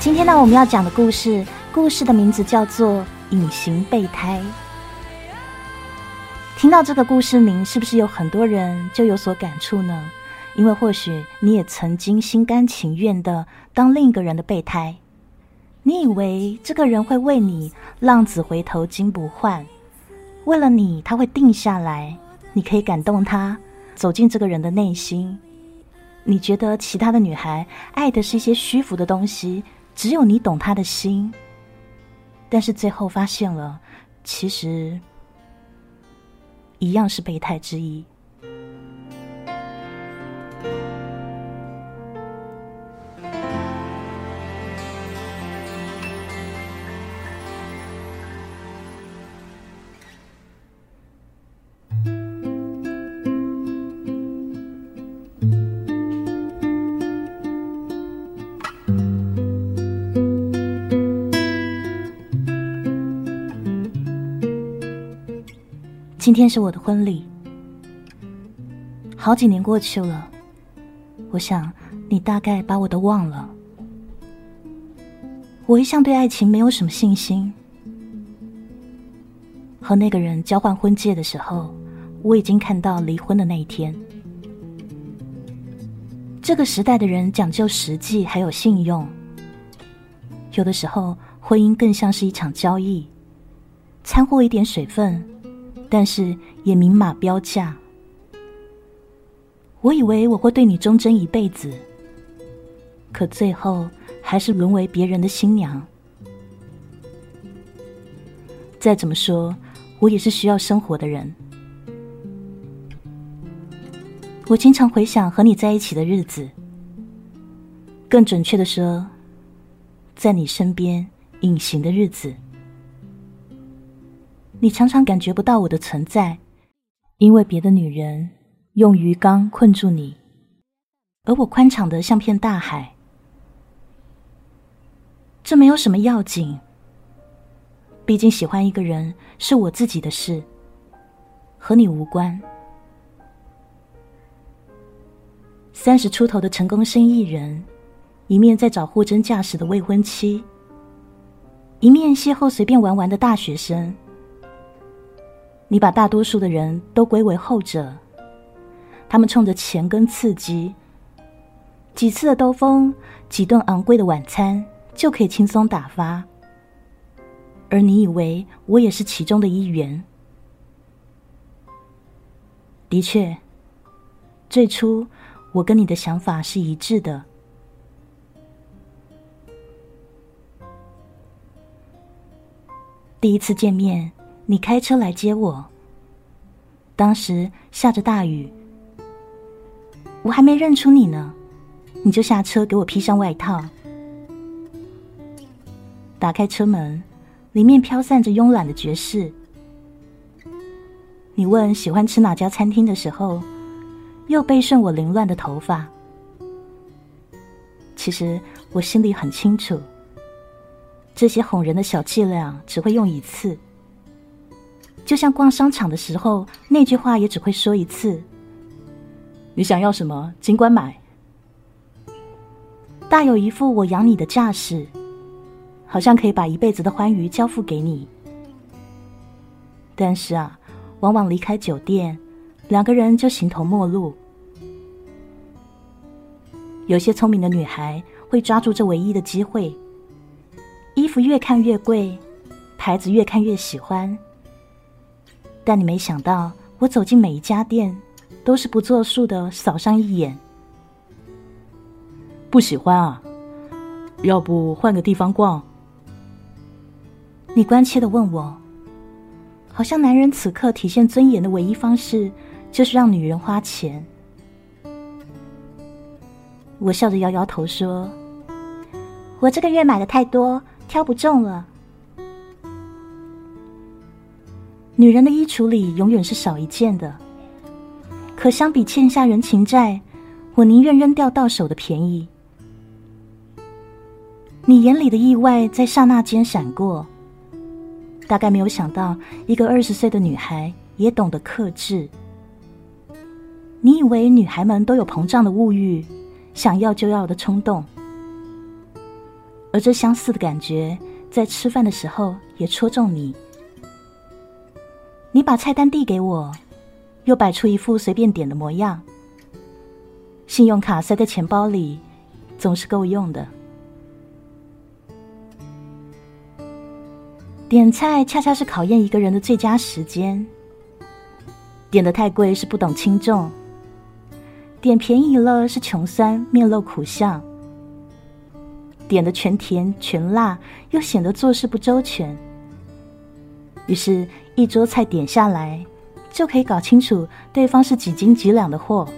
今天呢，我们要讲的故事，故事的名字叫做《隐形备胎》。听到这个故事名，是不是有很多人就有所感触呢？因为或许你也曾经心甘情愿的当另一个人的备胎，你以为这个人会为你浪子回头金不换，为了你他会定下来，你可以感动他，走进这个人的内心。你觉得其他的女孩爱的是一些虚浮的东西，只有你懂他的心。但是最后发现了，其实一样是备胎之一。今天是我的婚礼，好几年过去了，我想你大概把我都忘了。我一向对爱情没有什么信心，和那个人交换婚戒的时候，我已经看到离婚的那一天。这个时代的人讲究实际，还有信用，有的时候婚姻更像是一场交易，掺和一点水分。但是也明码标价。我以为我会对你忠贞一辈子，可最后还是沦为别人的新娘。再怎么说，我也是需要生活的人。我经常回想和你在一起的日子，更准确的说，在你身边隐形的日子。你常常感觉不到我的存在，因为别的女人用鱼缸困住你，而我宽敞的像片大海。这没有什么要紧，毕竟喜欢一个人是我自己的事，和你无关。三十出头的成功生意人，一面在找货真价实的未婚妻，一面邂逅随便玩玩的大学生。你把大多数的人都归为后者，他们冲着钱跟刺激，几次的兜风，几顿昂贵的晚餐就可以轻松打发。而你以为我也是其中的一员？的确，最初我跟你的想法是一致的。第一次见面。你开车来接我，当时下着大雨，我还没认出你呢，你就下车给我披上外套。打开车门，里面飘散着慵懒的爵士。你问喜欢吃哪家餐厅的时候，又背顺我凌乱的头发。其实我心里很清楚，这些哄人的小伎俩只会用一次。就像逛商场的时候，那句话也只会说一次。你想要什么，尽管买。大有一副我养你的架势，好像可以把一辈子的欢愉交付给你。但是啊，往往离开酒店，两个人就形同陌路。有些聪明的女孩会抓住这唯一的机会，衣服越看越贵，牌子越看越喜欢。但你没想到，我走进每一家店，都是不作数的扫上一眼。不喜欢啊？要不换个地方逛？你关切的问我，好像男人此刻体现尊严的唯一方式，就是让女人花钱。我笑着摇摇头说：“我这个月买的太多，挑不中了。”女人的衣橱里永远是少一件的，可相比欠下人情债，我宁愿扔掉到手的便宜。你眼里的意外在刹那间闪过，大概没有想到一个二十岁的女孩也懂得克制。你以为女孩们都有膨胀的物欲，想要就要的冲动，而这相似的感觉，在吃饭的时候也戳中你。你把菜单递给我，又摆出一副随便点的模样。信用卡塞在钱包里，总是够用的。点菜恰恰是考验一个人的最佳时间。点的太贵是不懂轻重，点便宜了是穷酸面露苦相。点的全甜全辣，又显得做事不周全。于是，一桌菜点下来，就可以搞清楚对方是几斤几两的货。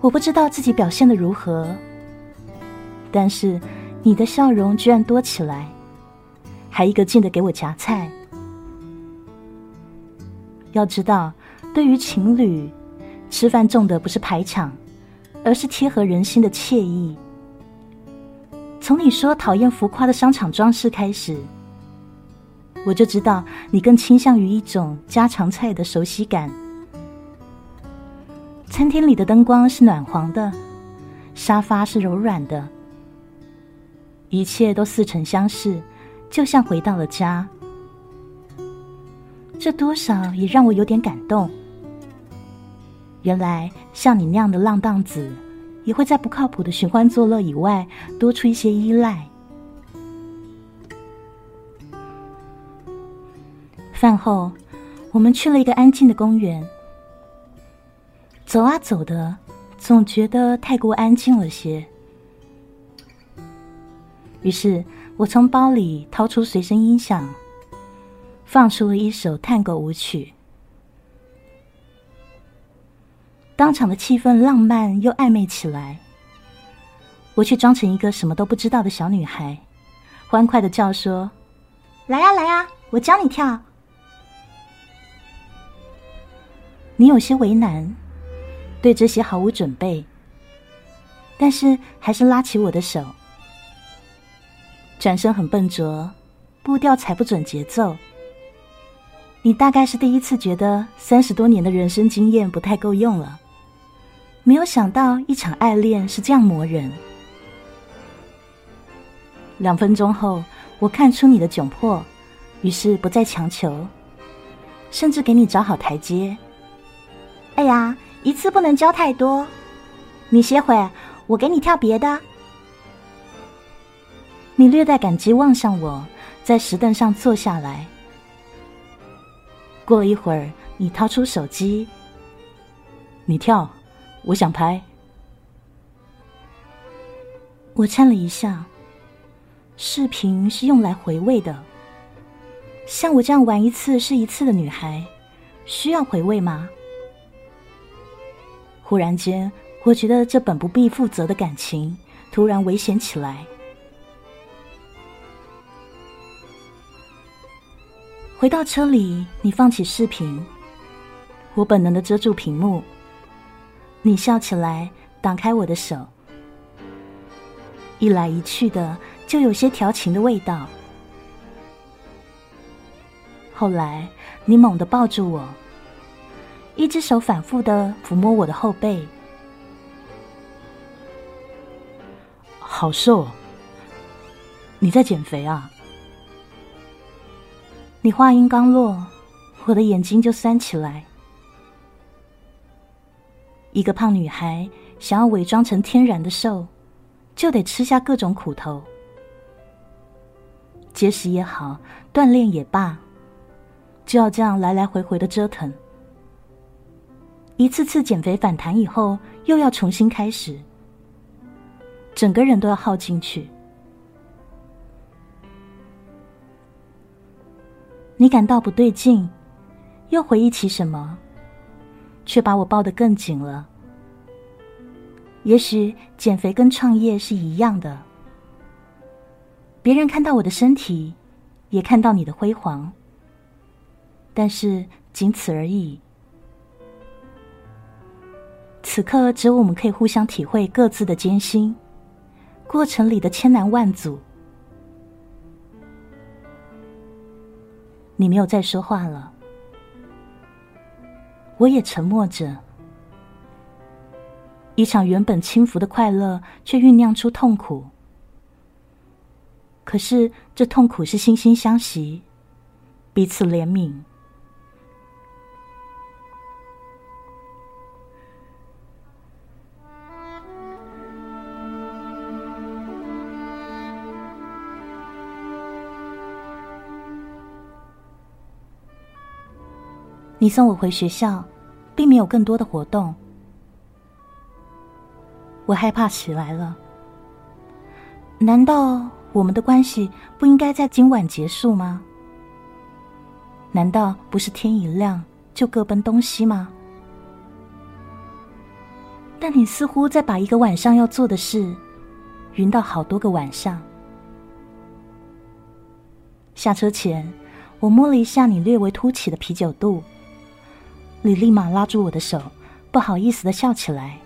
我不知道自己表现的如何，但是你的笑容居然多起来。还一个劲的给我夹菜。要知道，对于情侣，吃饭重的不是排场，而是贴合人心的惬意。从你说讨厌浮夸的商场装饰开始，我就知道你更倾向于一种家常菜的熟悉感。餐厅里的灯光是暖黄的，沙发是柔软的，一切都似曾相识。就像回到了家，这多少也让我有点感动。原来像你那样的浪荡子，也会在不靠谱的寻欢作乐以外，多出一些依赖。饭后，我们去了一个安静的公园，走啊走的，总觉得太过安静了些，于是。我从包里掏出随身音响，放出了一首探戈舞曲。当场的气氛浪漫又暧昧起来。我却装成一个什么都不知道的小女孩，欢快的叫说：“来呀来呀，我教你跳。”你有些为难，对这些毫无准备，但是还是拉起我的手。转身很笨拙，步调踩不准节奏。你大概是第一次觉得三十多年的人生经验不太够用了。没有想到一场爱恋是这样磨人。两分钟后，我看出你的窘迫，于是不再强求，甚至给你找好台阶。哎呀，一次不能教太多，你歇会，我给你跳别的。你略带感激望向我，在石凳上坐下来。过了一会儿，你掏出手机，你跳，我想拍。我颤了一下。视频是用来回味的。像我这样玩一次是一次的女孩，需要回味吗？忽然间，我觉得这本不必负责的感情突然危险起来。回到车里，你放起视频，我本能的遮住屏幕。你笑起来，挡开我的手，一来一去的，就有些调情的味道。后来，你猛地抱住我，一只手反复的抚摸我的后背，好瘦，你在减肥啊？你话音刚落，我的眼睛就酸起来。一个胖女孩想要伪装成天然的瘦，就得吃下各种苦头，节食也好，锻炼也罢，就要这样来来回回的折腾。一次次减肥反弹以后，又要重新开始，整个人都要耗进去。你感到不对劲，又回忆起什么，却把我抱得更紧了。也许减肥跟创业是一样的，别人看到我的身体，也看到你的辉煌，但是仅此而已。此刻只有我们可以互相体会各自的艰辛，过程里的千难万阻。你没有再说话了，我也沉默着。一场原本轻浮的快乐，却酝酿出痛苦。可是这痛苦是惺惺相惜，彼此怜悯。你送我回学校，并没有更多的活动。我害怕起来了。难道我们的关系不应该在今晚结束吗？难道不是天一亮就各奔东西吗？但你似乎在把一个晚上要做的事，匀到好多个晚上。下车前，我摸了一下你略微凸起的啤酒肚。你立马拉住我的手，不好意思的笑起来。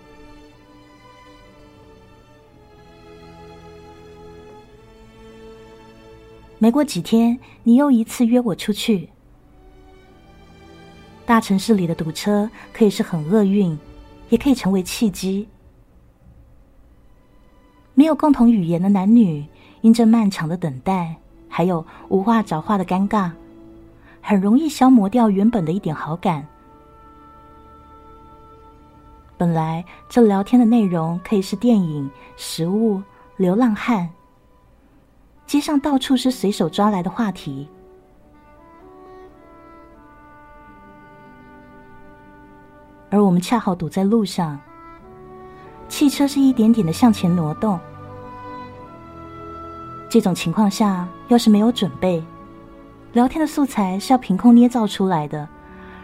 没过几天，你又一次约我出去。大城市里的堵车可以是很厄运，也可以成为契机。没有共同语言的男女，因这漫长的等待，还有无话找话的尴尬，很容易消磨掉原本的一点好感。本来这聊天的内容可以是电影、食物、流浪汉，街上到处是随手抓来的话题，而我们恰好堵在路上，汽车是一点点的向前挪动。这种情况下，要是没有准备，聊天的素材是要凭空捏造出来的，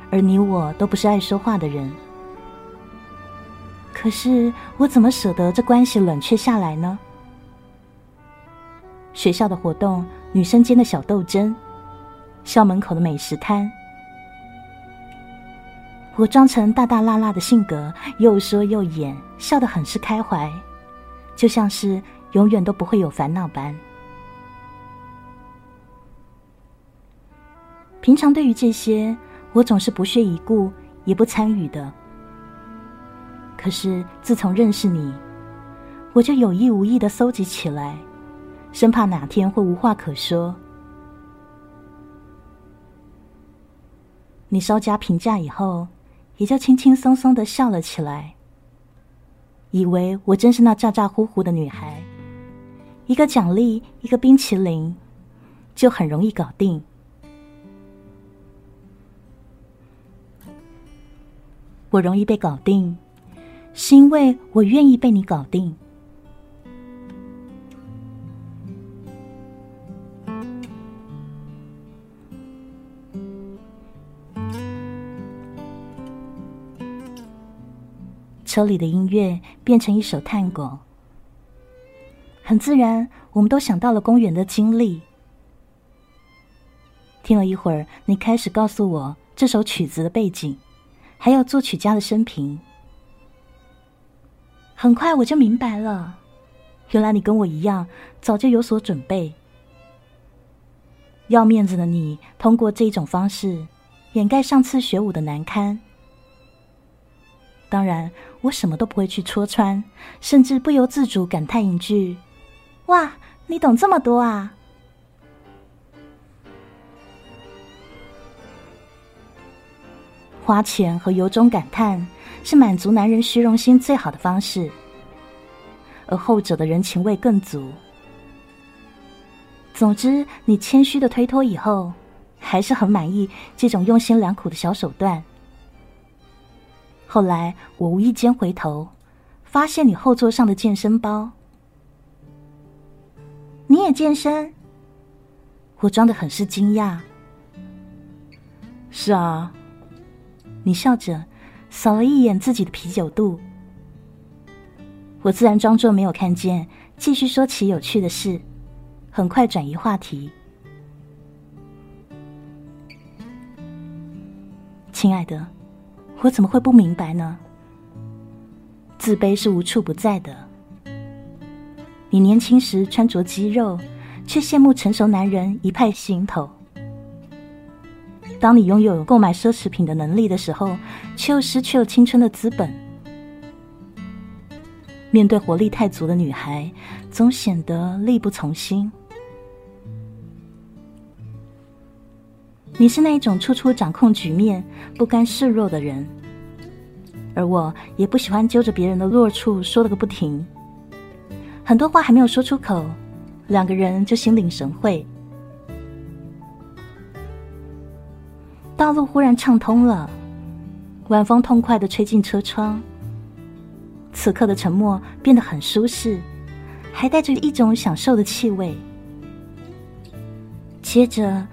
而你我都不是爱说话的人。可是我怎么舍得这关系冷却下来呢？学校的活动，女生间的小斗争，校门口的美食摊，我装成大大辣辣的性格，又说又演，笑得很是开怀，就像是永远都不会有烦恼般。平常对于这些，我总是不屑一顾，也不参与的。可是自从认识你，我就有意无意的搜集起来，生怕哪天会无话可说。你稍加评价以后，也就轻轻松松的笑了起来，以为我真是那咋咋呼呼的女孩，一个奖励，一个冰淇淋，就很容易搞定。我容易被搞定。是因为我愿意被你搞定。车里的音乐变成一首探戈，很自然，我们都想到了公园的经历。听了一会儿，你开始告诉我这首曲子的背景，还有作曲家的生平。很快我就明白了，原来你跟我一样，早就有所准备。要面子的你，通过这种方式掩盖上次学舞的难堪。当然，我什么都不会去戳穿，甚至不由自主感叹一句：“哇，你懂这么多啊！”花钱和由衷感叹。是满足男人虚荣心最好的方式，而后者的人情味更足。总之，你谦虚的推脱以后，还是很满意这种用心良苦的小手段。后来，我无意间回头，发现你后座上的健身包。你也健身？我装的很是惊讶。是啊，你笑着。扫了一眼自己的啤酒肚，我自然装作没有看见，继续说起有趣的事，很快转移话题。亲爱的，我怎么会不明白呢？自卑是无处不在的。你年轻时穿着肌肉，却羡慕成熟男人一派行头。当你拥有购买奢侈品的能力的时候，却又失去了青春的资本。面对活力太足的女孩，总显得力不从心。你是那一种处处掌控局面，不甘示弱的人。而我也不喜欢揪着别人的弱处说了个不停。很多话还没有说出口，两个人就心领神会。道路忽然畅通了，晚风痛快的吹进车窗。此刻的沉默变得很舒适，还带着一种享受的气味。接着。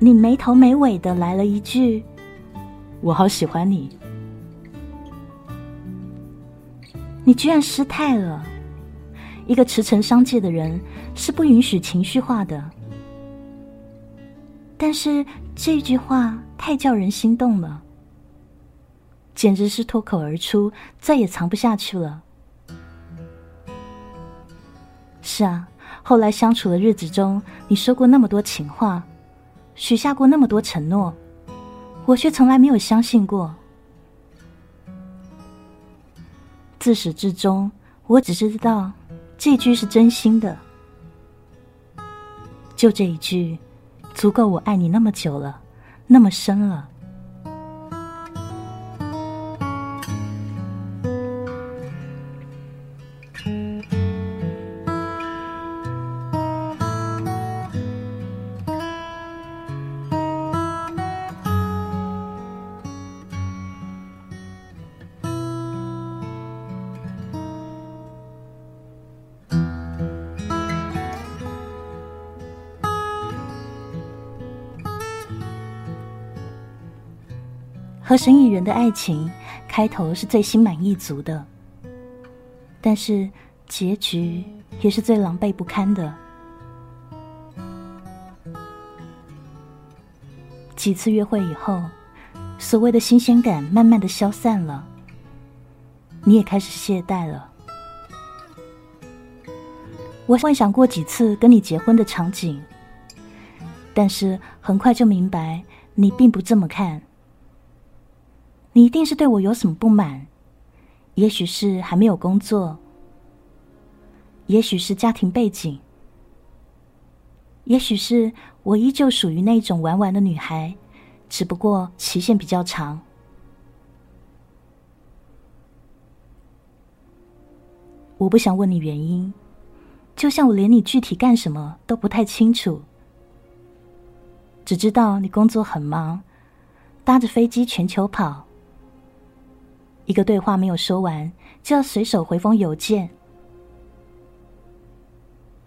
你没头没尾的来了一句：“我好喜欢你。”你居然失态了。一个驰骋商界的人是不允许情绪化的，但是这句话太叫人心动了，简直是脱口而出，再也藏不下去了。是啊，后来相处的日子中，你说过那么多情话。许下过那么多承诺，我却从来没有相信过。自始至终，我只知道这句是真心的。就这一句，足够我爱你那么久了，那么深了。生意人的爱情开头是最心满意足的，但是结局也是最狼狈不堪的。几次约会以后，所谓的新鲜感慢慢的消散了，你也开始懈怠了。我幻想过几次跟你结婚的场景，但是很快就明白你并不这么看。你一定是对我有什么不满？也许是还没有工作，也许是家庭背景，也许是我依旧属于那种玩玩的女孩，只不过期限比较长。我不想问你原因，就像我连你具体干什么都不太清楚，只知道你工作很忙，搭着飞机全球跑。一个对话没有说完，就要随手回封邮件。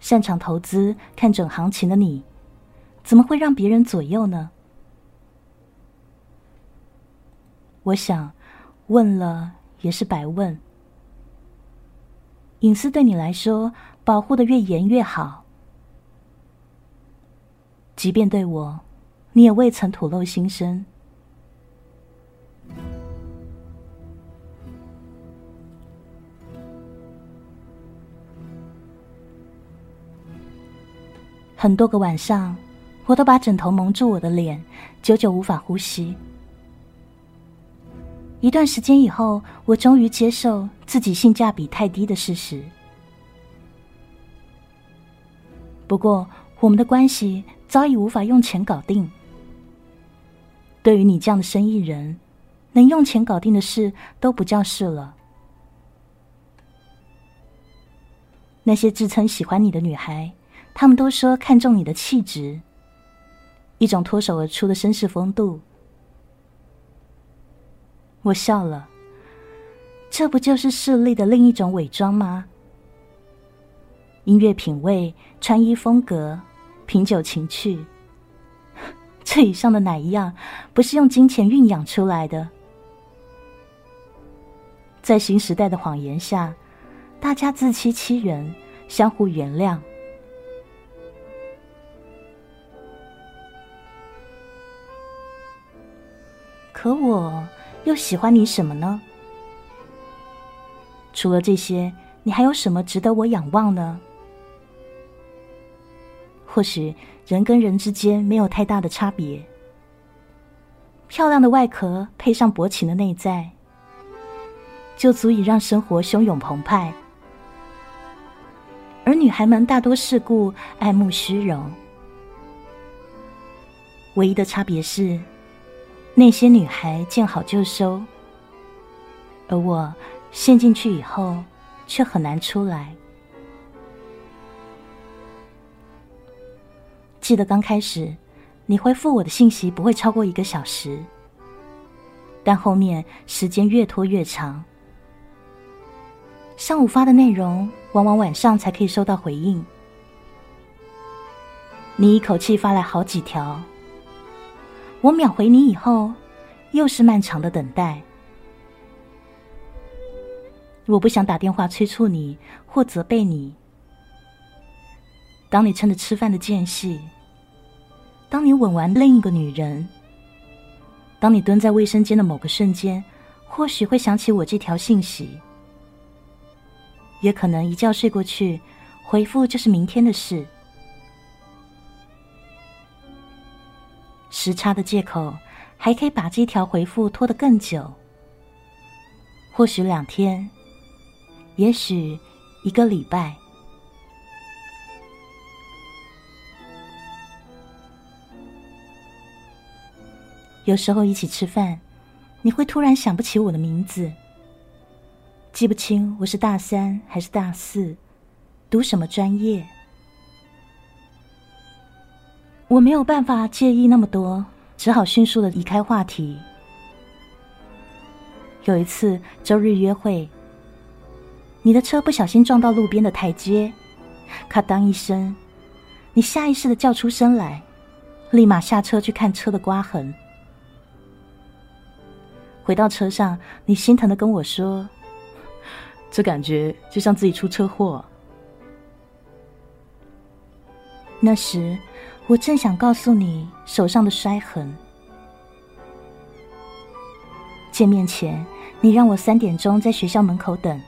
擅长投资、看准行情的你，怎么会让别人左右呢？我想，问了也是白问。隐私对你来说，保护的越严越好。即便对我，你也未曾吐露心声。很多个晚上，我都把枕头蒙住我的脸，久久无法呼吸。一段时间以后，我终于接受自己性价比太低的事实。不过，我们的关系早已无法用钱搞定。对于你这样的生意人，能用钱搞定的事都不叫事了。那些自称喜欢你的女孩。他们都说看中你的气质，一种脱手而出的绅士风度。我笑了，这不就是势力的另一种伪装吗？音乐品味、穿衣风格、品酒情趣，这以上的哪一样不是用金钱酝养出来的？在新时代的谎言下，大家自欺欺人，相互原谅。可我又喜欢你什么呢？除了这些，你还有什么值得我仰望呢？或许人跟人之间没有太大的差别，漂亮的外壳配上薄情的内在，就足以让生活汹涌澎湃。而女孩们大多世故，爱慕虚荣。唯一的差别是，那些女孩见好就收，而我陷进去以后却很难出来。记得刚开始，你回复我的信息不会超过一个小时，但后面时间越拖越长。上午发的内容，往往晚上才可以收到回应。你一口气发来好几条，我秒回你以后，又是漫长的等待。我不想打电话催促你或责备你。当你趁着吃饭的间隙，当你吻完另一个女人，当你蹲在卫生间的某个瞬间，或许会想起我这条信息，也可能一觉睡过去，回复就是明天的事。时差的借口，还可以把这条回复拖得更久。或许两天，也许一个礼拜。有时候一起吃饭，你会突然想不起我的名字，记不清我是大三还是大四，读什么专业。我没有办法介意那么多，只好迅速的移开话题。有一次周日约会，你的车不小心撞到路边的台阶，咔当一声，你下意识的叫出声来，立马下车去看车的刮痕。回到车上，你心疼的跟我说：“这感觉就像自己出车祸。”那时。我正想告诉你手上的摔痕。见面前，你让我三点钟在学校门口等。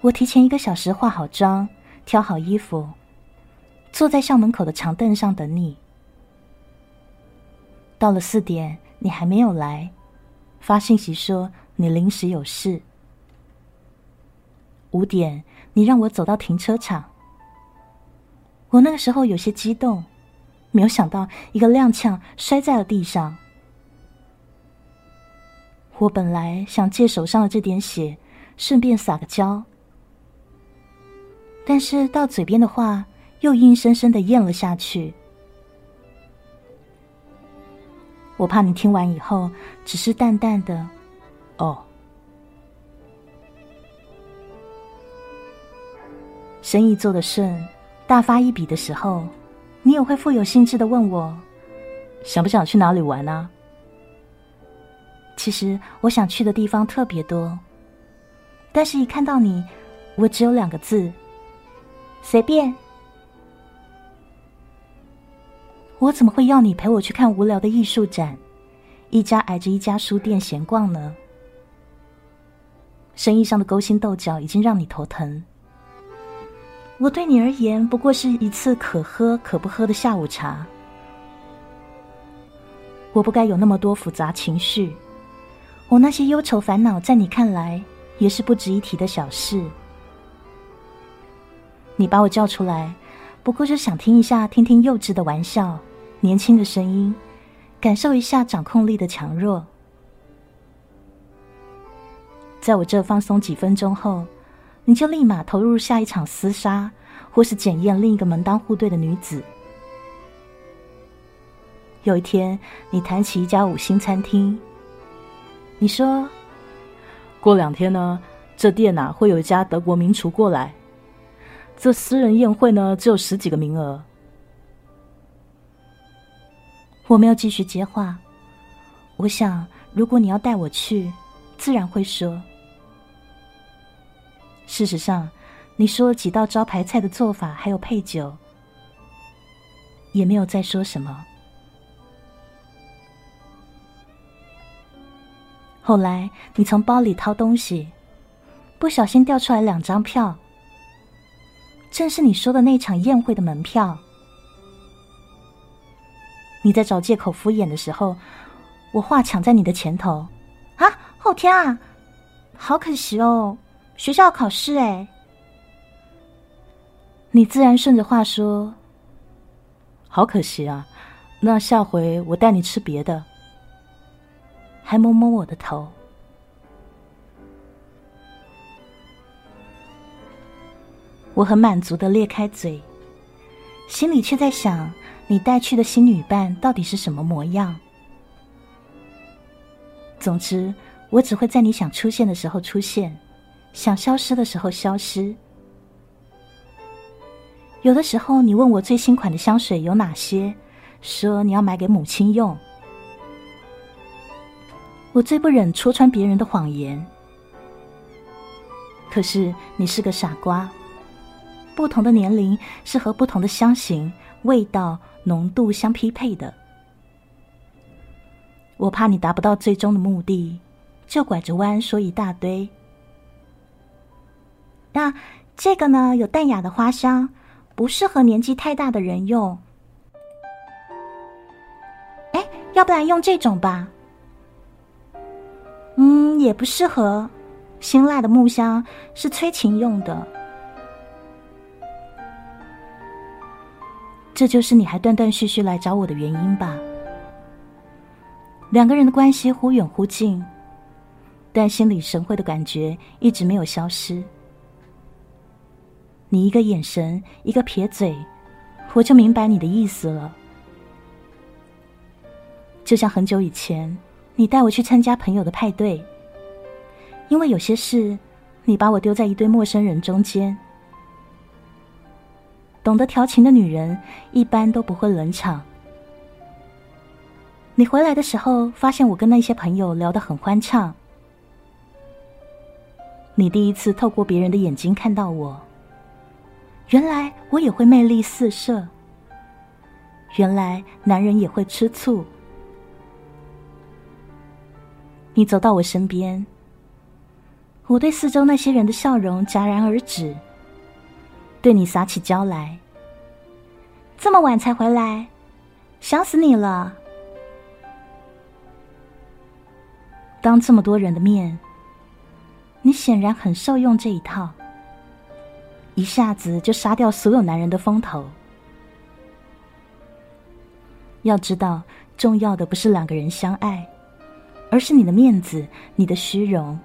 我提前一个小时化好妆，挑好衣服，坐在校门口的长凳上等你。到了四点，你还没有来，发信息说你临时有事。五点，你让我走到停车场。我那个时候有些激动，没有想到一个踉跄摔在了地上。我本来想借手上的这点血，顺便撒个娇，但是到嘴边的话又硬生生的咽了下去。我怕你听完以后只是淡淡的“哦”，生意做得顺。大发一笔的时候，你也会富有兴致的问我，想不想去哪里玩啊？其实我想去的地方特别多，但是一看到你，我只有两个字：随便。我怎么会要你陪我去看无聊的艺术展，一家挨着一家书店闲逛呢？生意上的勾心斗角已经让你头疼。我对你而言不过是一次可喝可不喝的下午茶。我不该有那么多复杂情绪，我那些忧愁烦恼在你看来也是不值一提的小事。你把我叫出来，不过是想听一下，听听幼稚的玩笑，年轻的声音，感受一下掌控力的强弱。在我这放松几分钟后。你就立马投入下一场厮杀，或是检验另一个门当户对的女子。有一天，你谈起一家五星餐厅，你说：“过两天呢，这店呐会有一家德国名厨过来，这私人宴会呢只有十几个名额。”我没有继续接话。我想，如果你要带我去，自然会说。事实上，你说了几道招牌菜的做法，还有配酒，也没有再说什么。后来，你从包里掏东西，不小心掉出来两张票，正是你说的那场宴会的门票。你在找借口敷衍的时候，我话抢在你的前头，啊，后天啊，好可惜哦。学校考试哎，你自然顺着话说。好可惜啊，那下回我带你吃别的。还摸摸我的头。我很满足的裂开嘴，心里却在想：你带去的新女伴到底是什么模样？总之，我只会在你想出现的时候出现，想消失的时候消失。有的时候，你问我最新款的香水有哪些，说你要买给母亲用。我最不忍戳穿别人的谎言，可是你是个傻瓜。不同的年龄是和不同的香型、味道、浓度相匹配的。我怕你达不到最终的目的，就拐着弯说一大堆。那这个呢？有淡雅的花香，不适合年纪太大的人用。哎，要不然用这种吧？嗯，也不适合。辛辣的木香是催情用的。这就是你还断断续续来找我的原因吧？两个人的关系忽远忽近，但心领神会的感觉一直没有消失。你一个眼神，一个撇嘴，我就明白你的意思了。就像很久以前，你带我去参加朋友的派对，因为有些事，你把我丢在一堆陌生人中间。懂得调情的女人一般都不会冷场。你回来的时候，发现我跟那些朋友聊得很欢畅。你第一次透过别人的眼睛看到我，原来我也会魅力四射。原来男人也会吃醋。你走到我身边，我对四周那些人的笑容戛然而止。对你撒起娇来，这么晚才回来，想死你了。当这么多人的面，你显然很受用这一套，一下子就杀掉所有男人的风头。要知道，重要的不是两个人相爱，而是你的面子，你的虚荣。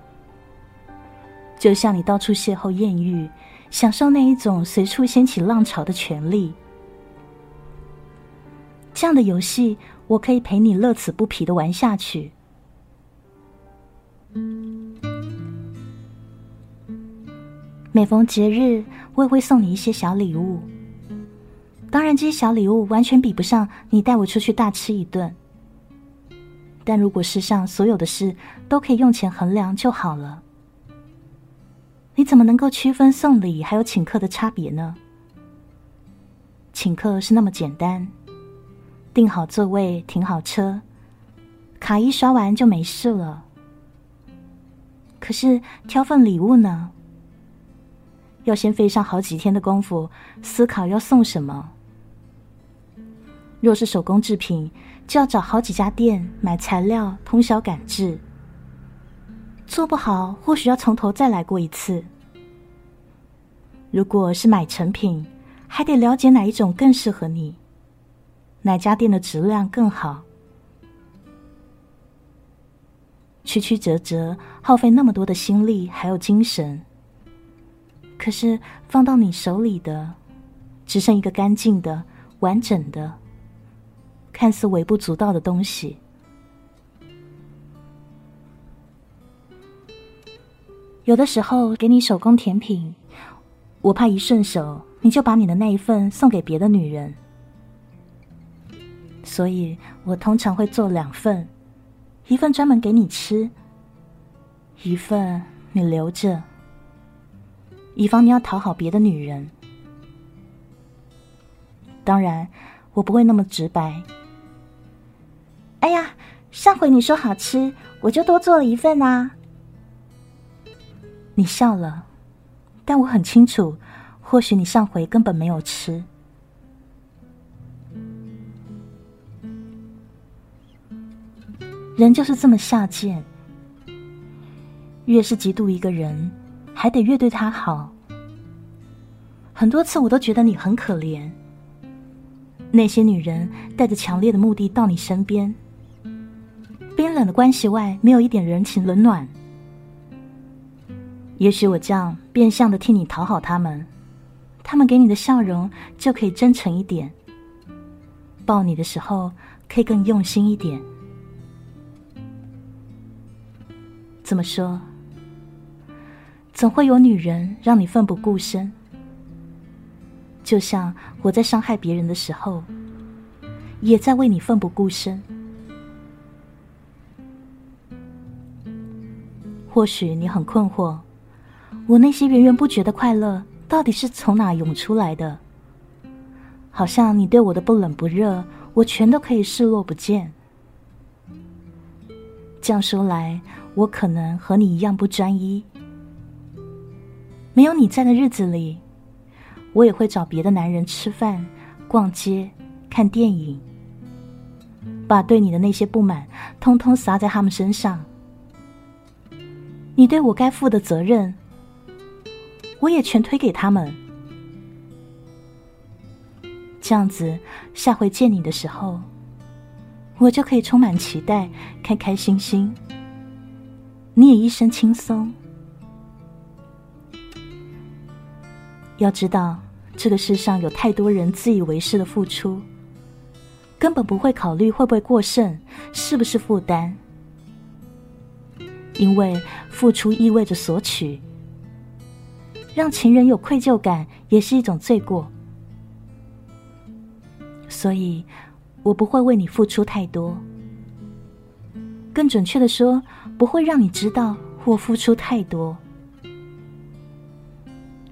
就像你到处邂逅艳遇。享受那一种随处掀起浪潮的权利，这样的游戏，我可以陪你乐此不疲的玩下去。每逢节日，我也会送你一些小礼物。当然，这些小礼物完全比不上你带我出去大吃一顿。但如果世上所有的事都可以用钱衡量就好了。你怎么能够区分送礼还有请客的差别呢？请客是那么简单，订好座位，停好车，卡一刷完就没事了。可是挑份礼物呢，要先费上好几天的功夫思考要送什么。若是手工制品，就要找好几家店买材料，通宵赶制。做不好，或许要从头再来过一次。如果是买成品，还得了解哪一种更适合你，哪家店的质量更好。曲曲折折，耗费那么多的心力还有精神，可是放到你手里的，只剩一个干净的、完整的、看似微不足道的东西。有的时候给你手工甜品，我怕一顺手你就把你的那一份送给别的女人，所以我通常会做两份，一份专门给你吃，一份你留着，以防你要讨好别的女人。当然，我不会那么直白。哎呀，上回你说好吃，我就多做了一份啊。你笑了，但我很清楚，或许你上回根本没有吃。人就是这么下贱，越是嫉妒一个人，还得越对他好。很多次我都觉得你很可怜，那些女人带着强烈的目的到你身边，冰冷的关系外没有一点人情冷暖。也许我这样变相的替你讨好他们，他们给你的笑容就可以真诚一点，抱你的时候可以更用心一点。怎么说？总会有女人让你奋不顾身，就像我在伤害别人的时候，也在为你奋不顾身。或许你很困惑，我那些源源不绝的快乐到底是从哪涌出来的？好像你对我的不冷不热，我全都可以视若不见。这样说来。我可能和你一样不专一，没有你在的日子里，我也会找别的男人吃饭、逛街、看电影，把对你的那些不满通通撒在他们身上。你对我该负的责任，我也全推给他们。这样子，下回见你的时候，我就可以充满期待，开开心心。你也一身轻松。要知道，这个世上有太多人自以为是的付出，根本不会考虑会不会过剩，是不是负担。因为付出意味着索取，让情人有愧疚感也是一种罪过。所以，我不会为你付出太多。更准确的说。不会让你知道我付出太多。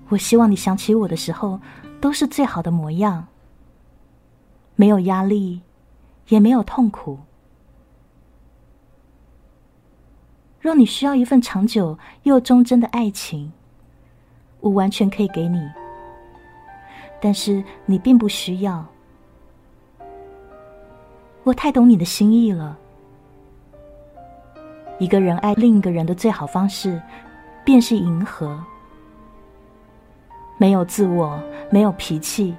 我希望你想起我的时候，都是最好的模样，没有压力，也没有痛苦。若你需要一份长久又忠贞的爱情，我完全可以给你。但是你并不需要，我太懂你的心意了。一个人爱另一个人的最好方式，便是迎合。没有自我，没有脾气，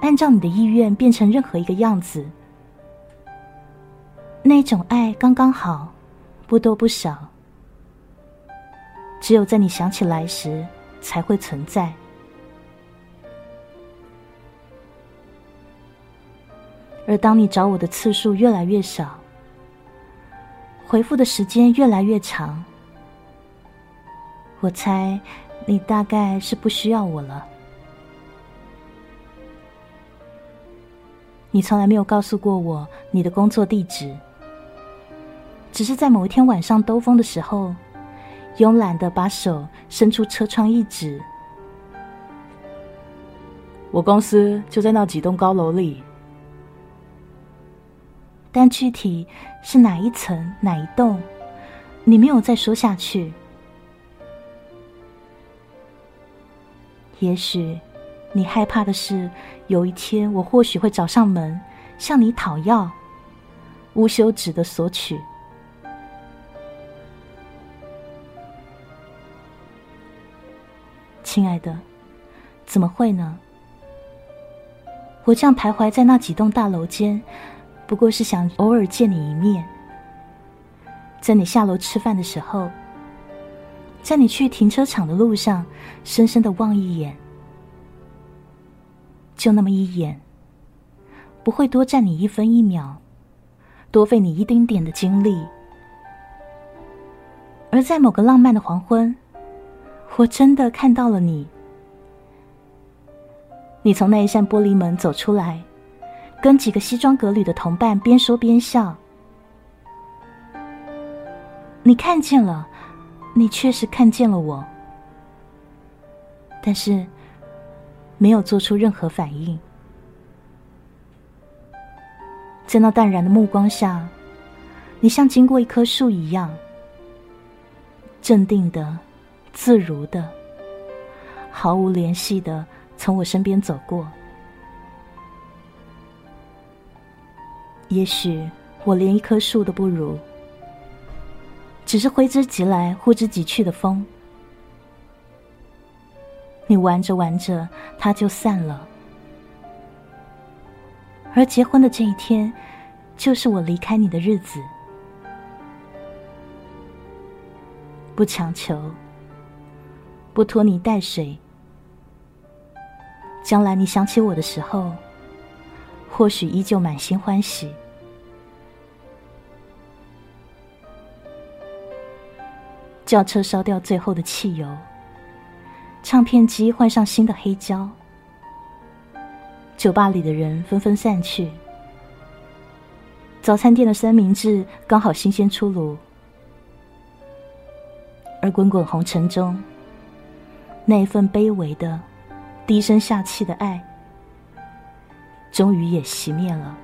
按照你的意愿变成任何一个样子。那种爱刚刚好，不多不少。只有在你想起来时，才会存在。而当你找我的次数越来越少。回复的时间越来越长，我猜你大概是不需要我了。你从来没有告诉过我你的工作地址，只是在某一天晚上兜风的时候，慵懒的把手伸出车窗一指：“我公司就在那几栋高楼里。”但具体是哪一层哪一栋，你没有再说下去。也许你害怕的是，有一天我或许会找上门向你讨要，无休止的索取。亲爱的，怎么会呢？我这样徘徊在那几栋大楼间。不过是想偶尔见你一面，在你下楼吃饭的时候，在你去停车场的路上，深深的望一眼，就那么一眼，不会多占你一分一秒，多费你一丁点的精力。而在某个浪漫的黄昏，我真的看到了你，你从那一扇玻璃门走出来。跟几个西装革履的同伴边说边笑。你看见了，你确实看见了我，但是没有做出任何反应。在那淡然的目光下，你像经过一棵树一样，镇定的、自如的、毫无联系的从我身边走过。也许我连一棵树都不如，只是挥之即来、呼之即去的风。你玩着玩着，它就散了；而结婚的这一天，就是我离开你的日子。不强求，不拖泥带水。将来你想起我的时候，或许依旧满心欢喜。轿车烧掉最后的汽油，唱片机换上新的黑胶，酒吧里的人纷纷散去。早餐店的三明治刚好新鲜出炉，而滚滚红尘中，那一份卑微的、低声下气的爱，终于也熄灭了。